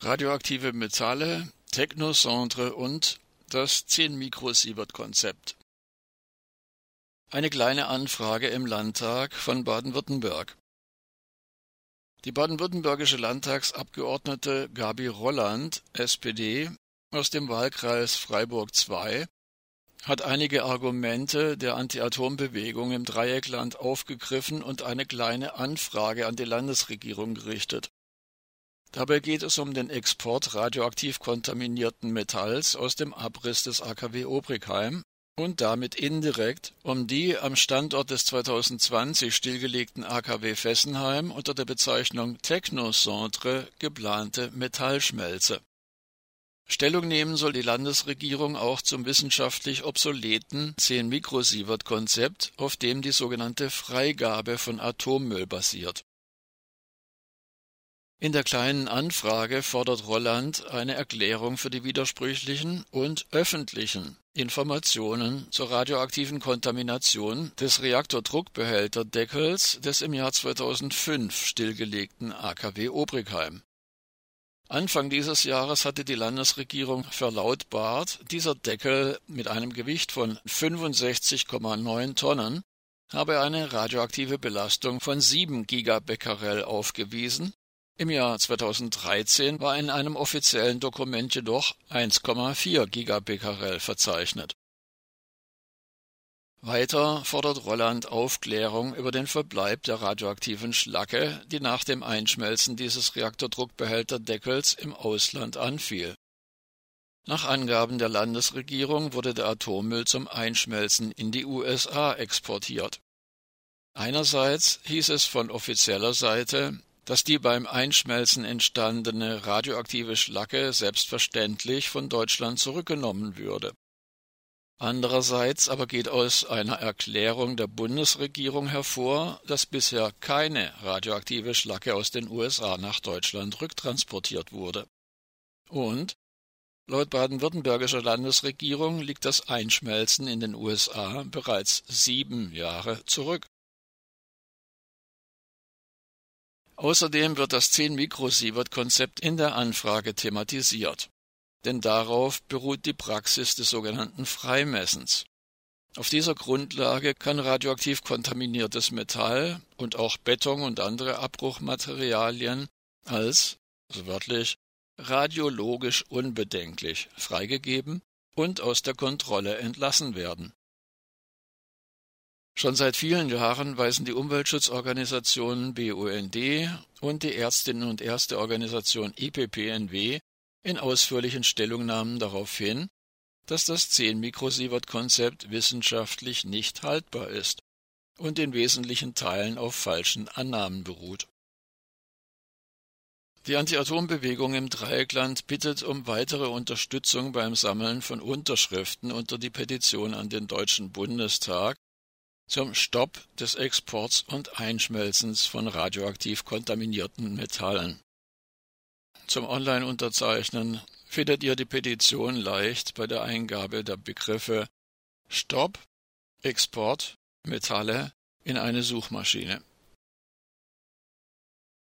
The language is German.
radioaktive Metalle, Technocentre und das 10-Mikrosievert-Konzept. Eine kleine Anfrage im Landtag von Baden-Württemberg. Die baden-württembergische Landtagsabgeordnete Gabi Rolland, SPD, aus dem Wahlkreis Freiburg II, hat einige Argumente der Anti-Atom-Bewegung im Dreieckland aufgegriffen und eine kleine Anfrage an die Landesregierung gerichtet. Dabei geht es um den Export radioaktiv kontaminierten Metalls aus dem Abriss des AKW Obrigheim und damit indirekt um die am Standort des 2020 stillgelegten AKW Fessenheim unter der Bezeichnung Technocentre geplante Metallschmelze. Stellung nehmen soll die Landesregierung auch zum wissenschaftlich obsoleten 10-Mikrosievert-Konzept, auf dem die sogenannte Freigabe von Atommüll basiert. In der Kleinen Anfrage fordert Rolland eine Erklärung für die widersprüchlichen und öffentlichen Informationen zur radioaktiven Kontamination des Reaktordruckbehälterdeckels des im Jahr 2005 stillgelegten AKW Obrigheim. Anfang dieses Jahres hatte die Landesregierung verlautbart, dieser Deckel mit einem Gewicht von 65,9 Tonnen habe eine radioaktive Belastung von 7 Gigabecquerel aufgewiesen im Jahr 2013 war in einem offiziellen Dokument jedoch 1,4 Gigabecquerel verzeichnet. Weiter fordert Rolland Aufklärung über den Verbleib der radioaktiven Schlacke, die nach dem Einschmelzen dieses Reaktordruckbehälterdeckels im Ausland anfiel. Nach Angaben der Landesregierung wurde der Atommüll zum Einschmelzen in die USA exportiert. Einerseits hieß es von offizieller Seite, dass die beim Einschmelzen entstandene radioaktive Schlacke selbstverständlich von Deutschland zurückgenommen würde. Andererseits aber geht aus einer Erklärung der Bundesregierung hervor, dass bisher keine radioaktive Schlacke aus den USA nach Deutschland rücktransportiert wurde. Und laut baden-württembergischer Landesregierung liegt das Einschmelzen in den USA bereits sieben Jahre zurück. Außerdem wird das 10-Mikrosievert-Konzept in der Anfrage thematisiert. Denn darauf beruht die Praxis des sogenannten Freimessens. Auf dieser Grundlage kann radioaktiv kontaminiertes Metall und auch Beton und andere Abbruchmaterialien als, also wörtlich, radiologisch unbedenklich freigegeben und aus der Kontrolle entlassen werden. Schon seit vielen Jahren weisen die Umweltschutzorganisationen BUND und die Ärztinnen und Ärzteorganisation IPPNW in ausführlichen Stellungnahmen darauf hin, dass das 10-Mikrosievert-Konzept wissenschaftlich nicht haltbar ist und in wesentlichen Teilen auf falschen Annahmen beruht. Die Anti-Atom-Bewegung im Dreieckland bittet um weitere Unterstützung beim Sammeln von Unterschriften unter die Petition an den Deutschen Bundestag zum Stopp des Exports und Einschmelzens von radioaktiv kontaminierten Metallen. Zum Online-Unterzeichnen findet ihr die Petition leicht bei der Eingabe der Begriffe Stopp, Export, Metalle in eine Suchmaschine.